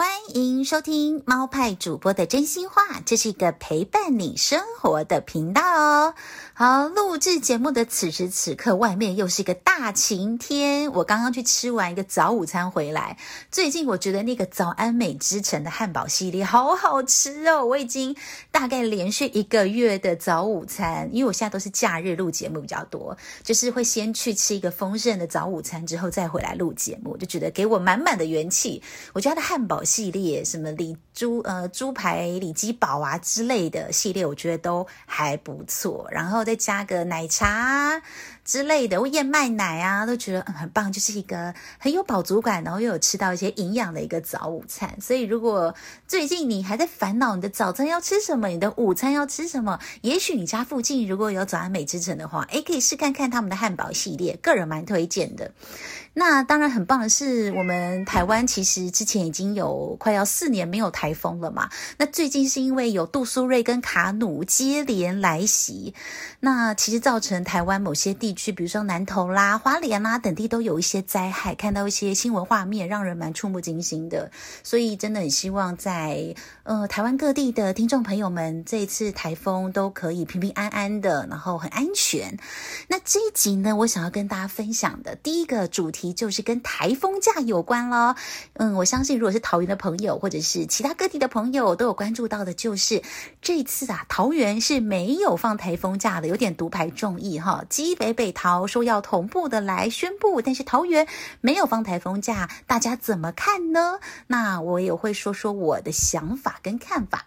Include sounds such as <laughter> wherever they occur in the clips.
欢欢迎收听猫派主播的真心话，这是一个陪伴你生活的频道哦。好，录制节目的此时此刻，外面又是一个大晴天。我刚刚去吃完一个早午餐回来。最近我觉得那个早安美之城的汉堡系列好好吃哦。我已经大概连续一个月的早午餐，因为我现在都是假日录节目比较多，就是会先去吃一个丰盛的早午餐，之后再回来录节目，就觉得给我满满的元气。我觉得汉堡系 <laughs> 列，什么里猪呃猪排里脊堡啊之类的系列，我觉得都还不错。然后再加个奶茶之类的，或燕麦奶啊，都觉得嗯很棒，就是一个很有饱足感，然后又有吃到一些营养的一个早午餐。所以，如果最近你还在烦恼你的早餐要吃什么，你的午餐要吃什么，也许你家附近如果有早安美之城的话，诶，可以试看看他们的汉堡系列，个人蛮推荐的。那当然很棒的是，我们台湾其实之前已经有快要四年没有台风了嘛。那最近是因为有杜苏芮跟卡努接连来袭，那其实造成台湾某些地区，比如说南投啦、花莲啦等地都有一些灾害，看到一些新闻画面，让人蛮触目惊心的。所以真的很希望在呃台湾各地的听众朋友们，这一次台风都可以平平安安的，然后很安全。那这一集呢，我想要跟大家分享的第一个主题。就是跟台风假有关咯。嗯，我相信如果是桃园的朋友，或者是其他各地的朋友，都有关注到的，就是这次啊，桃园是没有放台风假的，有点独排众议哈。基北北桃说要同步的来宣布，但是桃园没有放台风假，大家怎么看呢？那我也会说说我的想法跟看法。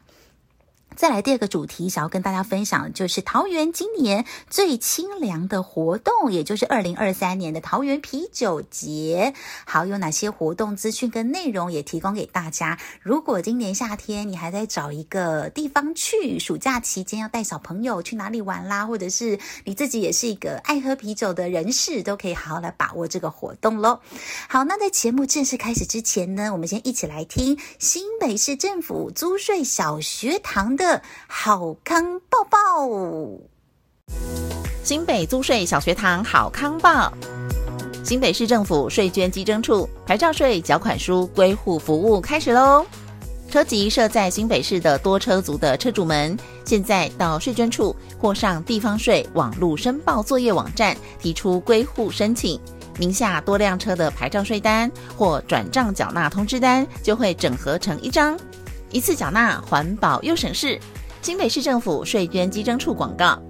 再来第二个主题，想要跟大家分享的就是桃园今年最清凉的活动，也就是二零二三年的桃园啤酒节。好，有哪些活动资讯跟内容也提供给大家。如果今年夏天你还在找一个地方去，暑假期间要带小朋友去哪里玩啦，或者是你自己也是一个爱喝啤酒的人士，都可以好好来把握这个活动喽。好，那在节目正式开始之前呢，我们先一起来听新北市政府租税小学堂的。好康报报，新北租税小学堂好康报，新北市政府税捐稽征处牌照税缴款书归户服务开始喽！车籍设在新北市的多车族的车主们，现在到税捐处或上地方税网络申报作业网站提出归户申请，名下多辆车的牌照税单或转账缴纳通知单就会整合成一张。一次缴纳，环保又省事。新北市政府税捐稽征处广告。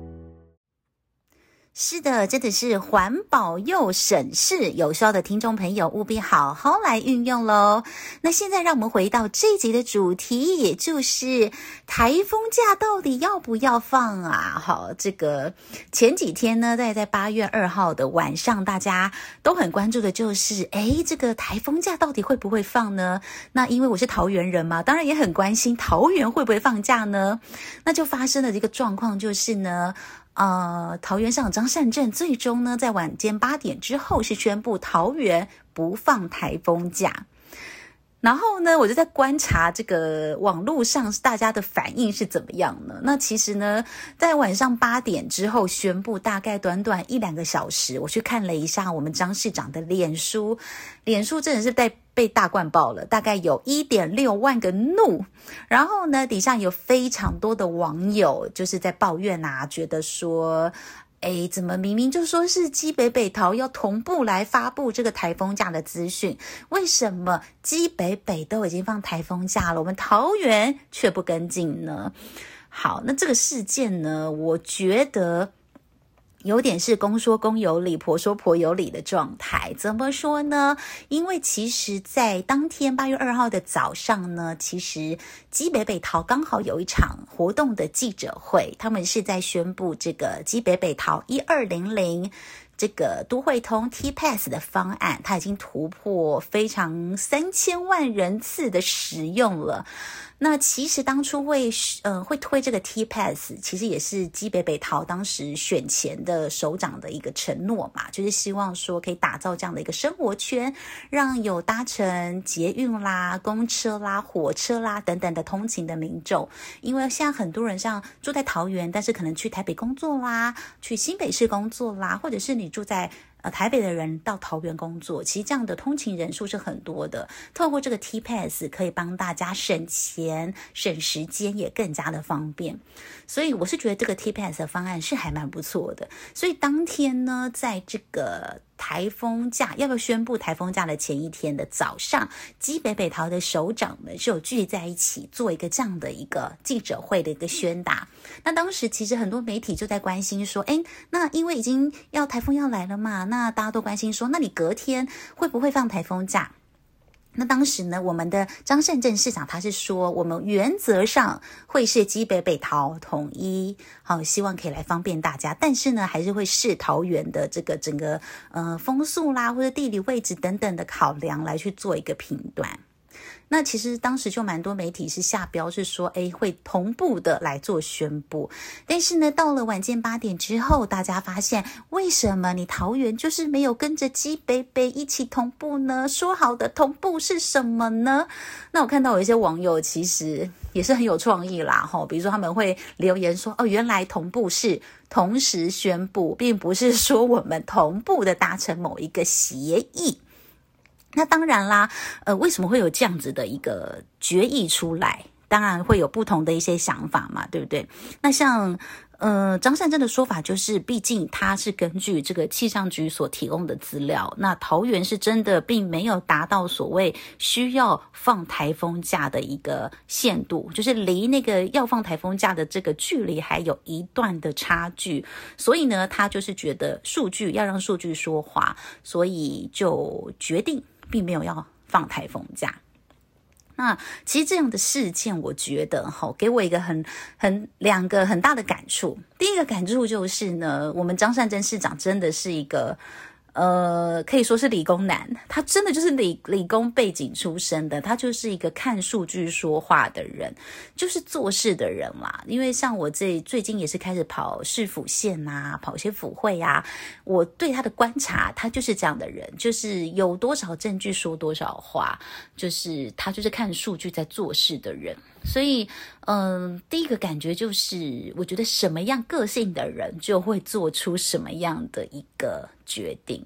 是的，真的是环保又省事，有需要的听众朋友务必好好来运用喽。那现在让我们回到这一集的主题，也就是台风假到底要不要放啊？好，这个前几天呢，在在八月二号的晚上，大家都很关注的就是，诶，这个台风假到底会不会放呢？那因为我是桃园人嘛，当然也很关心桃园会不会放假呢？那就发生了这个状况，就是呢。呃，桃园上张善政最终呢，在晚间八点之后是宣布桃园不放台风假。然后呢，我就在观察这个网络上大家的反应是怎么样呢？那其实呢，在晚上八点之后宣布，大概短短一两个小时，我去看了一下我们张市长的脸书，脸书真的是被被大灌爆了，大概有一点六万个怒。然后呢，底下有非常多的网友就是在抱怨啊，觉得说。哎，怎么明明就说是基北北桃要同步来发布这个台风假的资讯？为什么基北北都已经放台风假了，我们桃园却不跟进呢？好，那这个事件呢，我觉得。有点是公说公有理，婆说婆有理的状态。怎么说呢？因为其实，在当天八月二号的早上呢，其实基北北桃刚好有一场活动的记者会，他们是在宣布这个基北北桃一二零零这个都会通 T-Pass 的方案，它已经突破非常三千万人次的使用了。那其实当初会，呃，会推这个 T-Pass，其实也是基北北桃当时选前的首长的一个承诺嘛，就是希望说可以打造这样的一个生活圈，让有搭乘捷运啦、公车啦、火车啦等等的通勤的民众，因为现在很多人像住在桃园，但是可能去台北工作啦，去新北市工作啦，或者是你住在。呃台北的人到桃园工作，其实这样的通勤人数是很多的。透过这个 T-Pass 可以帮大家省钱、省时间，也更加的方便。所以我是觉得这个 T-Pass 的方案是还蛮不错的。所以当天呢，在这个。台风假要不要宣布台风假的前一天的早上，基北北桃的首长们是有聚在一起做一个这样的一个记者会的一个宣达。那当时其实很多媒体就在关心说，哎，那因为已经要台风要来了嘛，那大家都关心说，那你隔天会不会放台风假？那当时呢，我们的张善政市长他是说，我们原则上会是基北北桃统一，好，希望可以来方便大家，但是呢，还是会视桃园的这个整个呃风速啦，或者地理位置等等的考量来去做一个评断。那其实当时就蛮多媒体是下标，是说，诶，会同步的来做宣布。但是呢，到了晚间八点之后，大家发现，为什么你桃园就是没有跟着基北北一起同步呢？说好的同步是什么呢？那我看到有一些网友其实也是很有创意啦，吼，比如说他们会留言说，哦，原来同步是同时宣布，并不是说我们同步的达成某一个协议。那当然啦，呃，为什么会有这样子的一个决议出来？当然会有不同的一些想法嘛，对不对？那像呃张善政的说法就是，毕竟他是根据这个气象局所提供的资料，那桃园是真的并没有达到所谓需要放台风假的一个限度，就是离那个要放台风假的这个距离还有一段的差距，所以呢，他就是觉得数据要让数据说话，所以就决定。并没有要放台风假。那其实这样的事件，我觉得哈，给我一个很很两个很大的感触。第一个感触就是呢，我们张善珍市长真的是一个。呃，可以说是理工男，他真的就是理理工背景出身的，他就是一个看数据说话的人，就是做事的人啦。因为像我这最近也是开始跑市府县啊，跑一些府会啊，我对他的观察，他就是这样的人，就是有多少证据说多少话，就是他就是看数据在做事的人。所以，嗯，第一个感觉就是，我觉得什么样个性的人就会做出什么样的一个决定。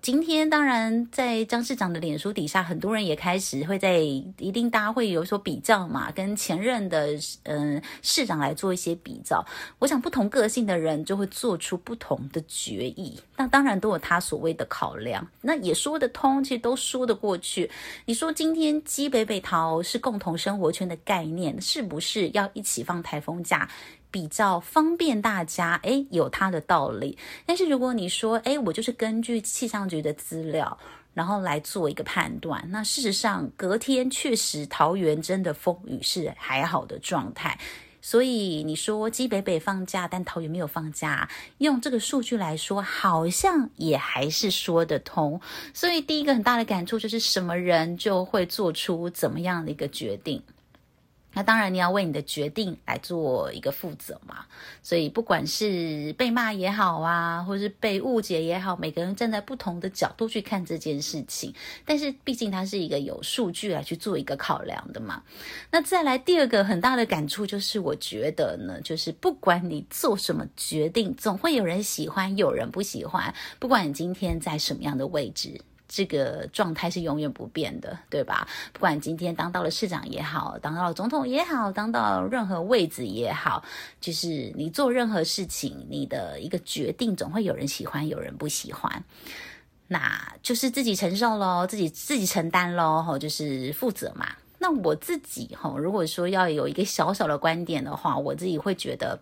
今天当然在张市长的脸书底下，很多人也开始会在一定大家会有所比较嘛，跟前任的嗯市长来做一些比较。我想不同个性的人就会做出不同的决议，那当然都有他所谓的考量，那也说得通，其实都说得过去。你说今天基北北桃是共同生活圈的概念，是不是要一起放台风假？比较方便大家，诶，有它的道理。但是如果你说，诶，我就是根据气象局的资料，然后来做一个判断，那事实上隔天确实桃园真的风雨是还好的状态。所以你说基北北放假，但桃园没有放假，用这个数据来说，好像也还是说得通。所以第一个很大的感触就是，什么人就会做出怎么样的一个决定。那当然，你要为你的决定来做一个负责嘛。所以，不管是被骂也好啊，或是被误解也好，每个人站在不同的角度去看这件事情。但是，毕竟它是一个有数据来去做一个考量的嘛。那再来第二个很大的感触就是，我觉得呢，就是不管你做什么决定，总会有人喜欢，有人不喜欢。不管你今天在什么样的位置。这个状态是永远不变的，对吧？不管今天当到了市长也好，当到了总统也好，当到任何位置也好，就是你做任何事情，你的一个决定总会有人喜欢，有人不喜欢，那就是自己承受喽，自己自己承担喽，吼，就是负责嘛。那我自己吼，如果说要有一个小小的观点的话，我自己会觉得。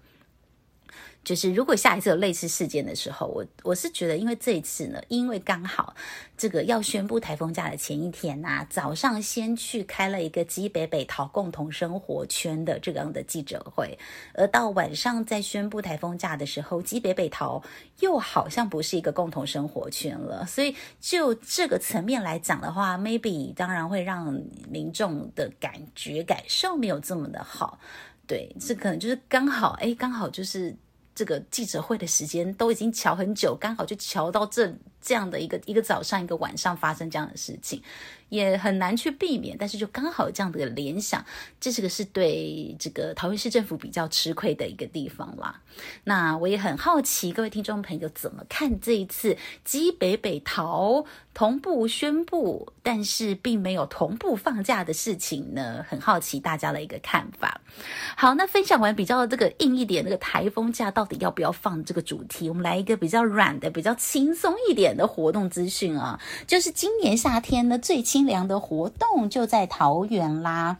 就是如果下一次有类似事件的时候，我我是觉得，因为这一次呢，因为刚好这个要宣布台风假的前一天呐、啊，早上先去开了一个基北北桃共同生活圈的这样的记者会，而到晚上在宣布台风假的时候，基北北桃又好像不是一个共同生活圈了，所以就这个层面来讲的话，maybe 当然会让民众的感觉感受没有这么的好，对，这可能就是刚好，哎，刚好就是。这个记者会的时间都已经瞧很久，刚好就瞧到这这样的一个一个早上一个晚上发生这样的事情。也很难去避免，但是就刚好这样的联想，这是个是对这个桃园市政府比较吃亏的一个地方啦。那我也很好奇，各位听众朋友怎么看这一次基北北桃同步宣布，但是并没有同步放假的事情呢？很好奇大家的一个看法。好，那分享完比较这个硬一点，那个台风假到底要不要放这个主题，我们来一个比较软的、比较轻松一点的活动资讯啊，就是今年夏天呢最。清凉的活动就在桃园啦。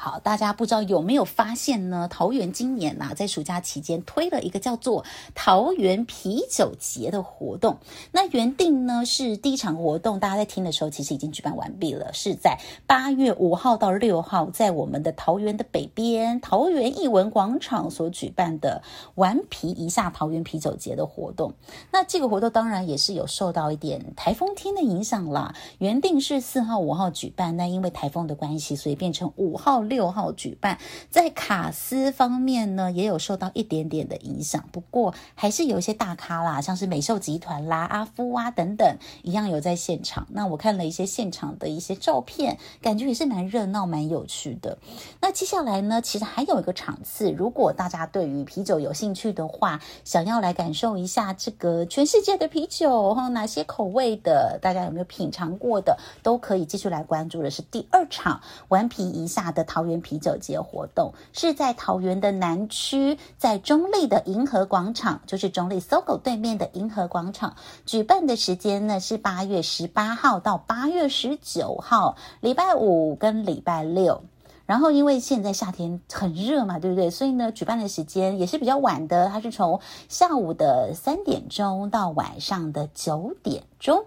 好，大家不知道有没有发现呢？桃园今年呐、啊，在暑假期间推了一个叫做桃园啤酒节的活动。那原定呢是第一场活动，大家在听的时候其实已经举办完毕了，是在八月五号到六号，在我们的桃园的北边桃园艺文广场所举办的顽皮一下桃园啤酒节的活动。那这个活动当然也是有受到一点台风天的影响啦。原定是四号、五号举办，那因为台风的关系，所以变成五号。六号举办，在卡斯方面呢，也有受到一点点的影响。不过还是有一些大咖啦，像是美寿集团啦、阿夫啊等等，一样有在现场。那我看了一些现场的一些照片，感觉也是蛮热闹、蛮有趣的。那接下来呢，其实还有一个场次，如果大家对于啤酒有兴趣的话，想要来感受一下这个全世界的啤酒哈，哪些口味的，大家有没有品尝过的，都可以继续来关注的是第二场顽皮一下的桃园啤酒节活动是在桃园的南区，在中立的银河广场，就是中立 SOGO 对面的银河广场举办的时间呢是八月十八号到八月十九号，礼拜五跟礼拜六。然后因为现在夏天很热嘛，对不对？所以呢，举办的时间也是比较晚的，它是从下午的三点钟到晚上的九点钟。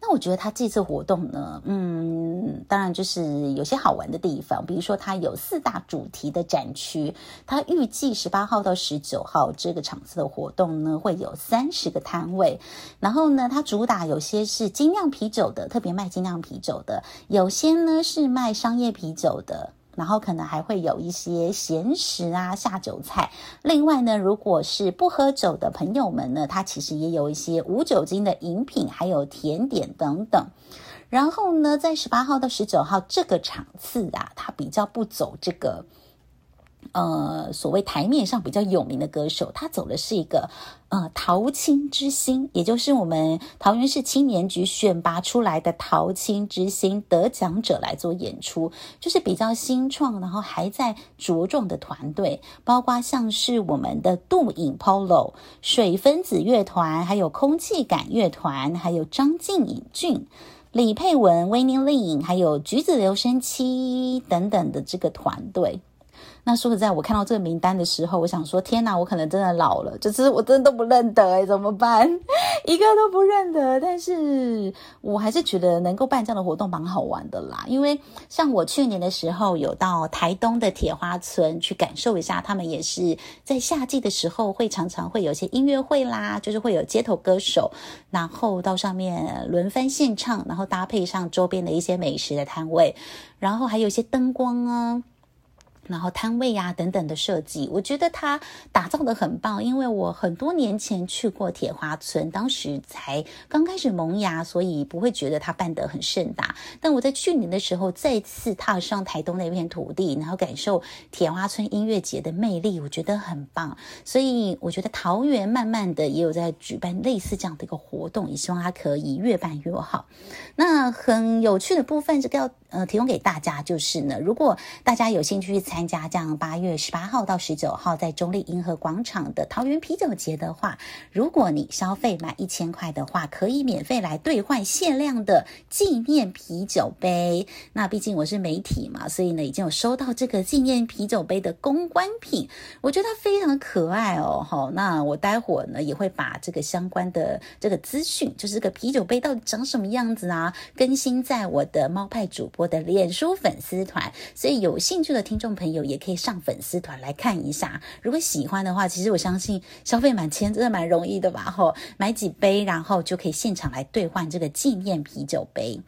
那我觉得他这次活动呢，嗯，当然就是有些好玩的地方，比如说它有四大主题的展区，它预计十八号到十九号这个场次的活动呢，会有三十个摊位，然后呢，它主打有些是精酿啤酒的，特别卖精酿啤酒的，有些呢是卖商业啤酒的。然后可能还会有一些咸食啊、下酒菜。另外呢，如果是不喝酒的朋友们呢，它其实也有一些无酒精的饮品，还有甜点等等。然后呢，在十八号到十九号这个场次啊，它比较不走这个。呃，所谓台面上比较有名的歌手，他走的是一个呃桃青之星，也就是我们桃园市青年局选拔出来的桃青之星得奖者来做演出，就是比较新创，然后还在茁壮的团队，包括像是我们的杜影 Polo、水分子乐团，还有空气感乐团，还有张静颖俊、李佩文、威宁丽颖，还有橘子留声机等等的这个团队。那说实在，我看到这个名单的时候，我想说：天哪，我可能真的老了，就是我真的都不认得诶，怎么办？<laughs> 一个都不认得。但是我还是觉得能够办这样的活动蛮好玩的啦，因为像我去年的时候有到台东的铁花村去感受一下，他们也是在夏季的时候会常常会有一些音乐会啦，就是会有街头歌手，然后到上面轮番献唱，然后搭配上周边的一些美食的摊位，然后还有一些灯光啊。然后摊位呀、等等的设计，我觉得它打造得很棒。因为我很多年前去过铁花村，当时才刚开始萌芽，所以不会觉得它办得很盛大。但我在去年的时候再次踏上台东那片土地，然后感受铁花村音乐节的魅力，我觉得很棒。所以我觉得桃园慢慢的也有在举办类似这样的一个活动，也希望它可以越办越好。那很有趣的部分，这个要呃提供给大家就是呢，如果大家有兴趣去。参加这样八月十八号到十九号在中立银河广场的桃园啤酒节的话，如果你消费满一千块的话，可以免费来兑换限量的纪念啤酒杯。那毕竟我是媒体嘛，所以呢已经有收到这个纪念啤酒杯的公关品，我觉得它非常可爱哦。好，那我待会呢也会把这个相关的这个资讯，就是这个啤酒杯到底长什么样子啊，更新在我的猫派主播我的脸书粉丝团，所以有兴趣的听众。朋友也可以上粉丝团来看一下，如果喜欢的话，其实我相信消费满千真的蛮容易的吧？吼，买几杯，然后就可以现场来兑换这个纪念啤酒杯。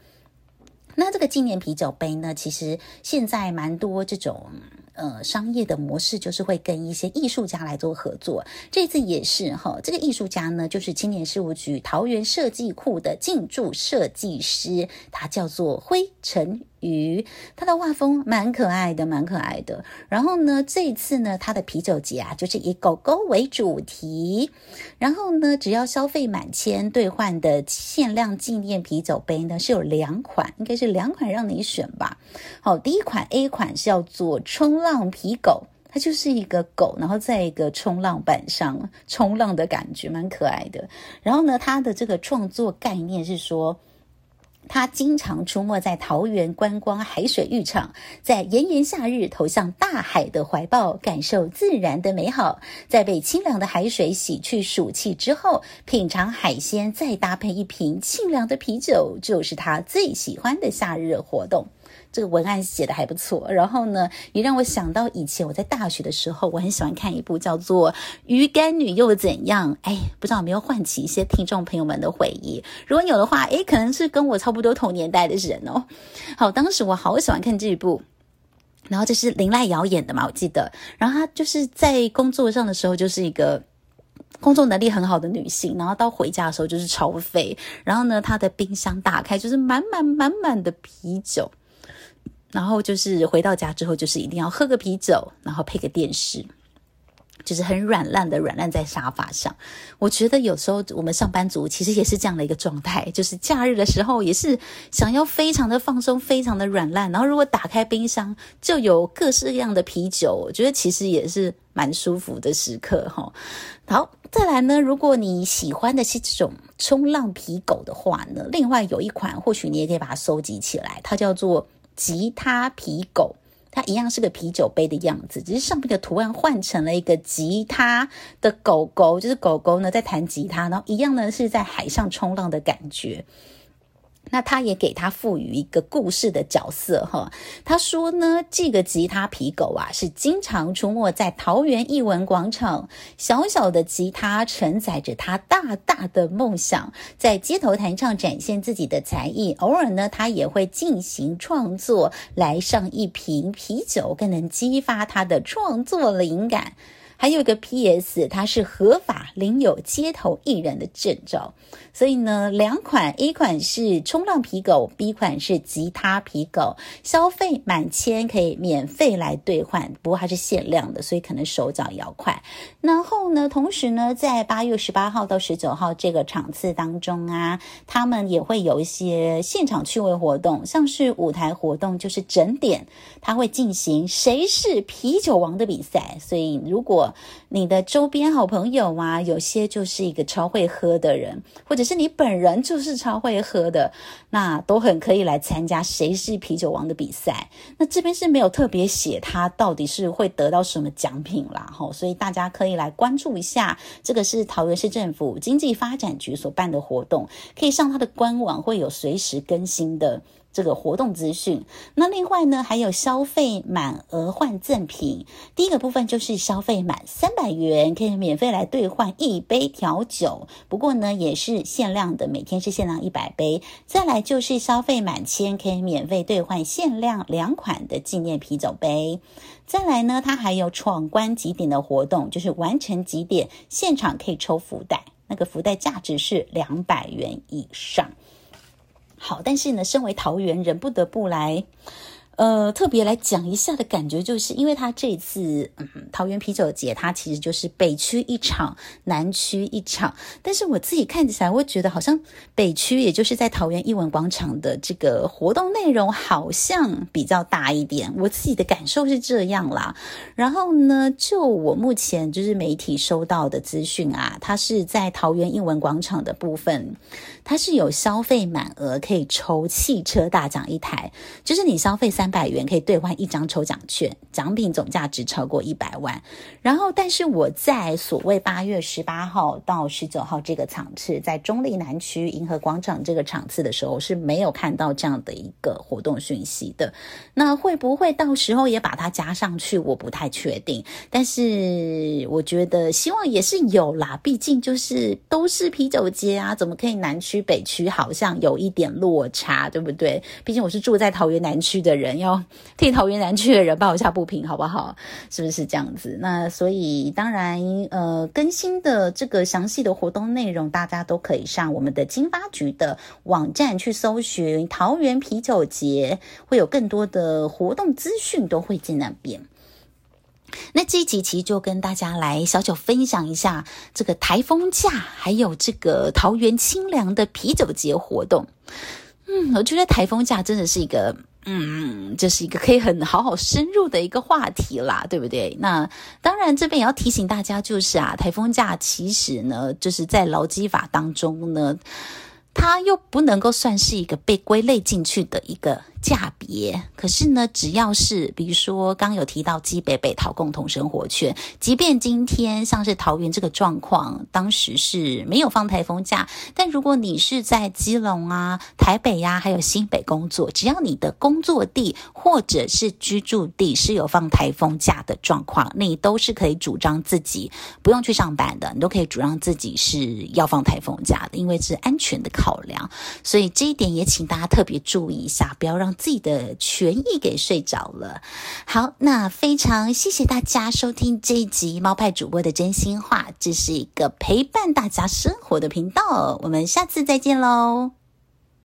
那这个纪念啤酒杯呢，其实现在蛮多这种呃商业的模式，就是会跟一些艺术家来做合作。这次也是哈，这个艺术家呢，就是青年事务局桃园设计库的进驻设计师，他叫做灰尘鱼，他的画风蛮可爱的，蛮可爱的。然后呢，这一次呢，他的啤酒节啊，就是以狗狗为主题。然后呢，只要消费满千兑换的限量纪念啤酒杯呢，是有两款，应该是两款让你选吧。好，第一款 A 款是叫做冲浪啤狗，它就是一个狗，然后在一个冲浪板上冲浪的感觉，蛮可爱的。然后呢，它的这个创作概念是说。他经常出没在桃园观光海水浴场，在炎炎夏日投向大海的怀抱，感受自然的美好。在被清凉的海水洗去暑气之后，品尝海鲜，再搭配一瓶清凉的啤酒，就是他最喜欢的夏日活动。这个文案写的还不错，然后呢，也让我想到以前我在大学的时候，我很喜欢看一部叫做《鱼干女又怎样》。哎，不知道有没有唤起一些听众朋友们的回忆？如果有的话，哎，可能是跟我差不多同年代的人哦。好，当时我好喜欢看这一部，然后这是林赖瑶演的嘛，我记得。然后她就是在工作上的时候，就是一个工作能力很好的女性，然后到回家的时候就是超废。然后呢，她的冰箱打开就是满满满满的啤酒。然后就是回到家之后，就是一定要喝个啤酒，然后配个电视，就是很软烂的软烂在沙发上。我觉得有时候我们上班族其实也是这样的一个状态，就是假日的时候也是想要非常的放松，非常的软烂。然后如果打开冰箱就有各式各样的啤酒，我觉得其实也是蛮舒服的时刻哈。好，再来呢，如果你喜欢的是这种冲浪皮狗的话呢，另外有一款或许你也可以把它收集起来，它叫做。吉他皮狗，它一样是个啤酒杯的样子，只是上面的图案换成了一个吉他的狗狗，就是狗狗呢在弹吉他，然后一样呢是在海上冲浪的感觉。那他也给他赋予一个故事的角色哈，他说呢，这个吉他皮狗啊是经常出没在桃园艺文广场，小小的吉他承载着他大大的梦想，在街头弹唱展现自己的才艺，偶尔呢他也会进行创作，来上一瓶啤酒更能激发他的创作灵感。还有一个 PS，它是合法领有街头艺人的证照，所以呢，两款 A 款是冲浪皮狗，B 款是吉他皮狗，消费满千可以免费来兑换，不过它是限量的，所以可能手脚要快。然后呢，同时呢，在八月十八号到十九号这个场次当中啊，他们也会有一些现场趣味活动，像是舞台活动，就是整点，他会进行谁是啤酒王的比赛，所以如果你的周边好朋友啊，有些就是一个超会喝的人，或者是你本人就是超会喝的，那都很可以来参加谁是啤酒王的比赛。那这边是没有特别写他到底是会得到什么奖品啦，吼，所以大家可以来关注一下。这个是桃园市政府经济发展局所办的活动，可以上他的官网，会有随时更新的。这个活动资讯，那另外呢，还有消费满额换赠品。第一个部分就是消费满三百元可以免费来兑换一杯调酒，不过呢也是限量的，每天是限量一百杯。再来就是消费满千可以免费兑换限量两款的纪念啤酒杯。再来呢，它还有闯关集点的活动，就是完成集点现场可以抽福袋，那个福袋价值是两百元以上。好，但是呢，身为桃园人，不得不来。呃，特别来讲一下的感觉，就是因为他这次嗯，桃园啤酒节，它其实就是北区一场，南区一场。但是我自己看起来，我觉得好像北区，也就是在桃园艺文广场的这个活动内容，好像比较大一点。我自己的感受是这样啦。然后呢，就我目前就是媒体收到的资讯啊，它是在桃园艺文广场的部分，它是有消费满额可以抽汽车大奖一台，就是你消费三。百元可以兑换一张抽奖券，奖品总价值超过一百万。然后，但是我在所谓八月十八号到十九号这个场次，在中立南区银河广场这个场次的时候，是没有看到这样的一个活动讯息的。那会不会到时候也把它加上去？我不太确定。但是我觉得希望也是有啦，毕竟就是都是啤酒节啊，怎么可以南区区北区好像有一点落差，对不对？毕竟我是住在桃园南区的人。要替桃园南区的人抱一下不平，好不好？是不是这样子？那所以当然，呃，更新的这个详细的活动内容，大家都可以上我们的经发局的网站去搜寻桃园啤酒节，会有更多的活动资讯都会在那边。那这一集其实就跟大家来小小分享一下这个台风假，还有这个桃园清凉的啤酒节活动。嗯，我觉得台风假真的是一个，嗯，这是一个可以很好好深入的一个话题啦，对不对？那当然这边也要提醒大家，就是啊，台风假其实呢，就是在劳基法当中呢，它又不能够算是一个被归类进去的一个。价别，可是呢，只要是比如说刚有提到基北北桃共同生活圈，即便今天像是桃园这个状况，当时是没有放台风假，但如果你是在基隆啊、台北呀、还有新北工作，只要你的工作地或者是居住地是有放台风假的状况，你都是可以主张自己不用去上班的，你都可以主张自己是要放台风假的，因为是安全的考量，所以这一点也请大家特别注意一下，不要让自己的权益给睡着了。好，那非常谢谢大家收听这一集猫派主播的真心话，这是一个陪伴大家生活的频道。我们下次再见喽。